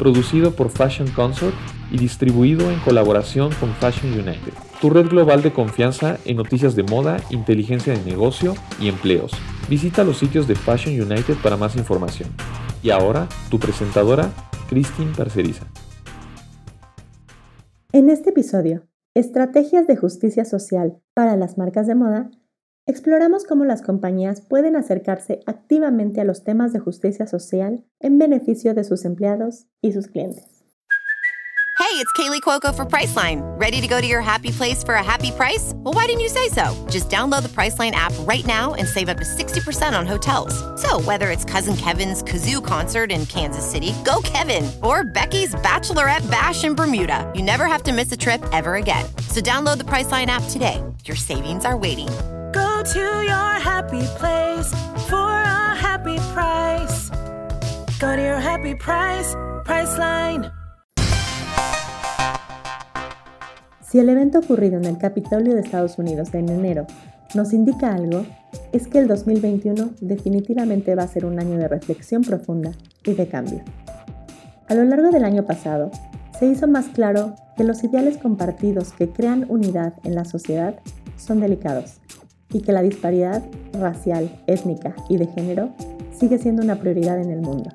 producido por Fashion Consort y distribuido en colaboración con Fashion United, tu red global de confianza en noticias de moda, inteligencia de negocio y empleos. Visita los sitios de Fashion United para más información. Y ahora, tu presentadora, Christine Parceriza. En este episodio, Estrategias de Justicia Social para las marcas de moda, exploramos cómo las compañías pueden acercarse activamente a los temas de justicia social en beneficio de sus empleados y sus clientes. Hey, it's Kaylee Cuoco for Priceline. Ready to go to your happy place for a happy price? Well, why didn't you say so? Just download the Priceline app right now and save up to 60% on hotels. So, whether it's Cousin Kevin's Kazoo concert in Kansas City, go Kevin, or Becky's Bachelorette Bash in Bermuda, you never have to miss a trip ever again. So, download the Priceline app today. Your savings are waiting Go to your happy place for a happy price. Go to your happy price, Priceline. Si el evento ocurrido en el Capitolio de Estados Unidos en enero nos indica algo, es que el 2021 definitivamente va a ser un año de reflexión profunda y de cambio. A lo largo del año pasado, se hizo más claro que los ideales compartidos que crean unidad en la sociedad son delicados y que la disparidad racial, étnica y de género sigue siendo una prioridad en el mundo.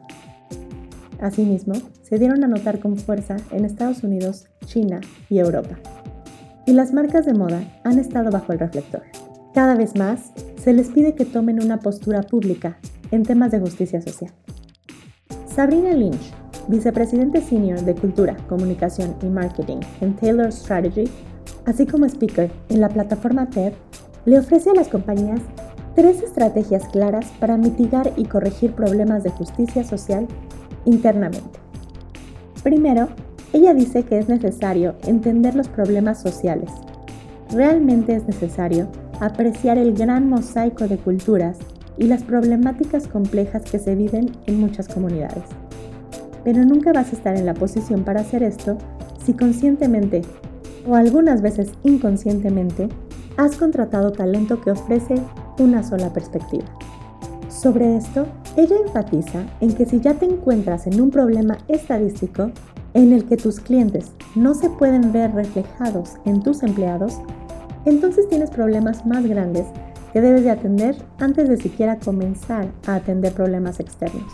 Asimismo, se dieron a notar con fuerza en Estados Unidos, China y Europa. Y las marcas de moda han estado bajo el reflector. Cada vez más se les pide que tomen una postura pública en temas de justicia social. Sabrina Lynch, vicepresidente senior de Cultura, Comunicación y Marketing en Taylor Strategy, así como speaker en la plataforma TED, le ofrece a las compañías tres estrategias claras para mitigar y corregir problemas de justicia social internamente. Primero, ella dice que es necesario entender los problemas sociales. Realmente es necesario apreciar el gran mosaico de culturas y las problemáticas complejas que se viven en muchas comunidades. Pero nunca vas a estar en la posición para hacer esto si conscientemente o algunas veces inconscientemente has contratado talento que ofrece una sola perspectiva. Sobre esto, ella enfatiza en que si ya te encuentras en un problema estadístico en el que tus clientes no se pueden ver reflejados en tus empleados, entonces tienes problemas más grandes que debes de atender antes de siquiera comenzar a atender problemas externos.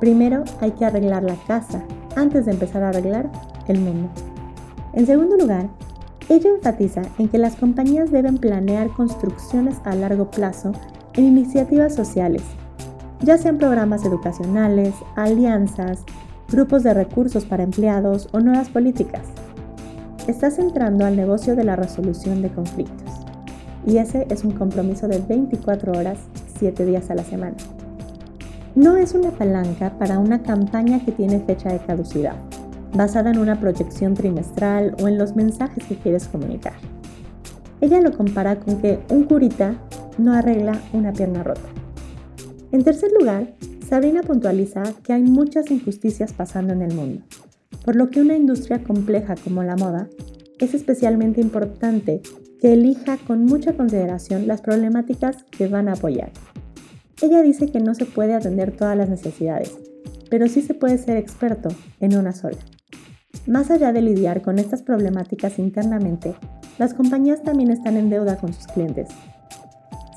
Primero hay que arreglar la casa antes de empezar a arreglar el mundo. En segundo lugar, ella enfatiza en que las compañías deben planear construcciones a largo plazo en iniciativas sociales, ya sean programas educacionales, alianzas, grupos de recursos para empleados o nuevas políticas. Estás entrando al negocio de la resolución de conflictos y ese es un compromiso de 24 horas, 7 días a la semana. No es una palanca para una campaña que tiene fecha de caducidad, basada en una proyección trimestral o en los mensajes que quieres comunicar. Ella lo compara con que un curita no arregla una pierna rota. En tercer lugar, Sabrina puntualiza que hay muchas injusticias pasando en el mundo, por lo que una industria compleja como la moda es especialmente importante que elija con mucha consideración las problemáticas que van a apoyar. Ella dice que no se puede atender todas las necesidades, pero sí se puede ser experto en una sola. Más allá de lidiar con estas problemáticas internamente, las compañías también están en deuda con sus clientes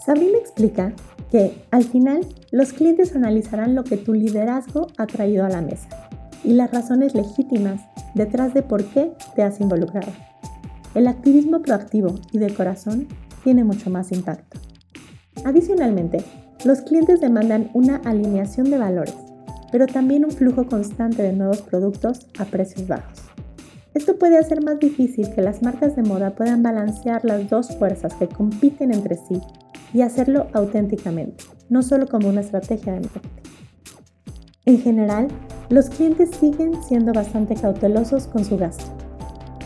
Sabrina explica que al final los clientes analizarán lo que tu liderazgo ha traído a la mesa y las razones legítimas detrás de por qué te has involucrado. El activismo proactivo y de corazón tiene mucho más impacto. Adicionalmente, los clientes demandan una alineación de valores, pero también un flujo constante de nuevos productos a precios bajos. Esto puede hacer más difícil que las marcas de moda puedan balancear las dos fuerzas que compiten entre sí y hacerlo auténticamente, no solo como una estrategia de marketing. En general, los clientes siguen siendo bastante cautelosos con su gasto.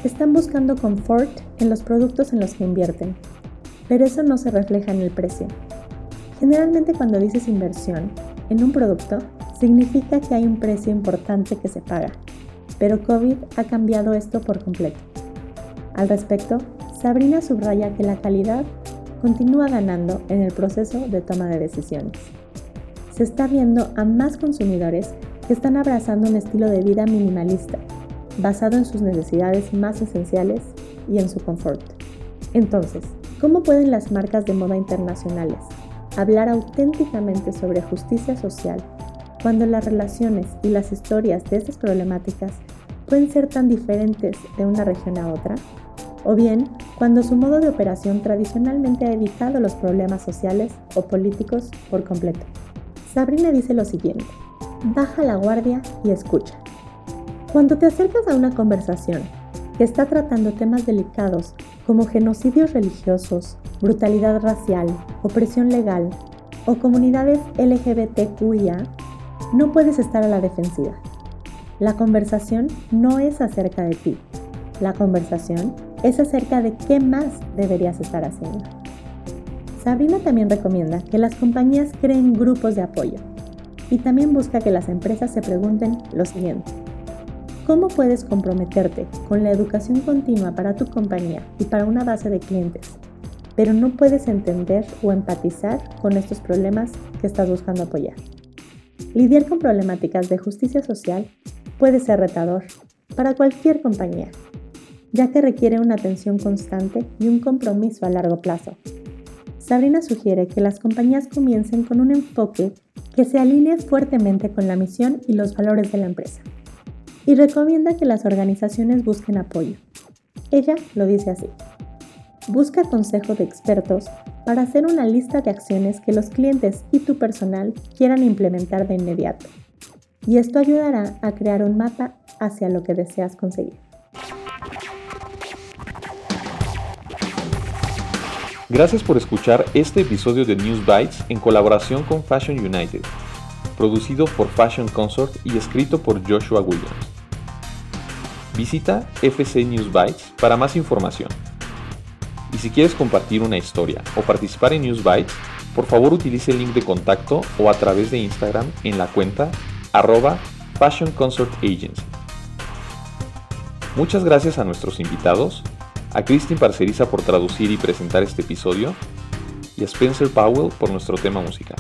están buscando confort en los productos en los que invierten, pero eso no se refleja en el precio. Generalmente cuando dices inversión en un producto, significa que hay un precio importante que se paga, pero COVID ha cambiado esto por completo. Al respecto, Sabrina subraya que la calidad continúa ganando en el proceso de toma de decisiones. Se está viendo a más consumidores que están abrazando un estilo de vida minimalista, basado en sus necesidades más esenciales y en su confort. Entonces, ¿cómo pueden las marcas de moda internacionales hablar auténticamente sobre justicia social cuando las relaciones y las historias de estas problemáticas pueden ser tan diferentes de una región a otra? O bien, cuando su modo de operación tradicionalmente ha evitado los problemas sociales o políticos por completo. Sabrina dice lo siguiente, baja la guardia y escucha. Cuando te acercas a una conversación que está tratando temas delicados como genocidios religiosos, brutalidad racial, opresión legal o comunidades LGBTQIA, no puedes estar a la defensiva. La conversación no es acerca de ti. La conversación es acerca de qué más deberías estar haciendo. Sabrina también recomienda que las compañías creen grupos de apoyo y también busca que las empresas se pregunten lo siguiente. ¿Cómo puedes comprometerte con la educación continua para tu compañía y para una base de clientes, pero no puedes entender o empatizar con estos problemas que estás buscando apoyar? Lidiar con problemáticas de justicia social puede ser retador para cualquier compañía, ya que requiere una atención constante y un compromiso a largo plazo. Sabrina sugiere que las compañías comiencen con un enfoque que se alinee fuertemente con la misión y los valores de la empresa, y recomienda que las organizaciones busquen apoyo. Ella lo dice así. Busca consejo de expertos para hacer una lista de acciones que los clientes y tu personal quieran implementar de inmediato. Y esto ayudará a crear un mapa hacia lo que deseas conseguir. Gracias por escuchar este episodio de News Bites en colaboración con Fashion United, producido por Fashion Consort y escrito por Joshua Williams. Visita FC News Bites para más información. Y si quieres compartir una historia o participar en News Bytes, por favor utilice el link de contacto o a través de Instagram en la cuenta arroba Fashion Consort Agency. Muchas gracias a nuestros invitados, a Christine Parceriza por traducir y presentar este episodio y a Spencer Powell por nuestro tema musical.